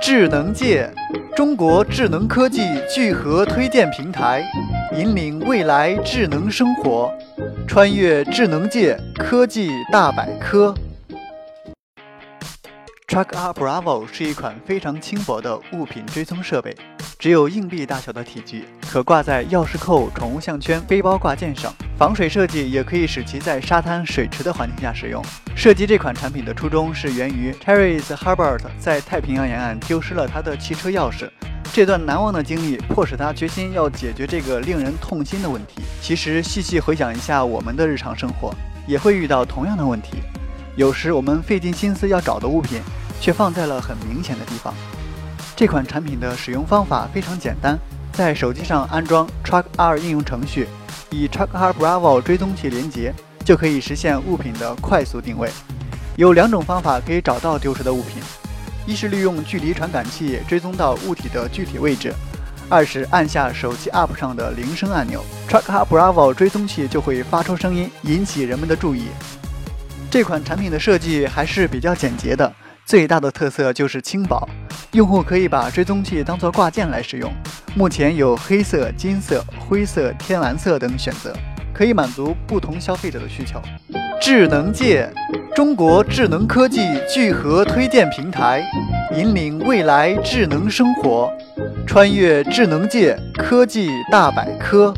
智能界，中国智能科技聚合推荐平台，引领未来智能生活，穿越智能界科技大百科。Track R Bravo 是一款非常轻薄的物品追踪设备，只有硬币大小的体积，可挂在钥匙扣、宠物项圈、背包挂件上。防水设计也可以使其在沙滩、水池的环境下使用。设计这款产品的初衷是源于 Terry's Herbert 在太平洋沿岸丢失了他的汽车钥匙，这段难忘的经历迫使他决心要解决这个令人痛心的问题。其实细细回想一下，我们的日常生活也会遇到同样的问题。有时我们费尽心思要找的物品，却放在了很明显的地方。这款产品的使用方法非常简单，在手机上安装 Truck R 应用程序，以 Trackar Bravo 追踪器连接，就可以实现物品的快速定位。有两种方法可以找到丢失的物品：一是利用距离传感器追踪到物体的具体位置；二是按下手机 App 上的铃声按钮，Trackar Bravo 追踪器就会发出声音，引起人们的注意。这款产品的设计还是比较简洁的，最大的特色就是轻薄，用户可以把追踪器当做挂件来使用。目前有黑色、金色、灰色、天蓝色等选择，可以满足不同消费者的需求。智能界，中国智能科技聚合推荐平台，引领未来智能生活，穿越智能界科技大百科。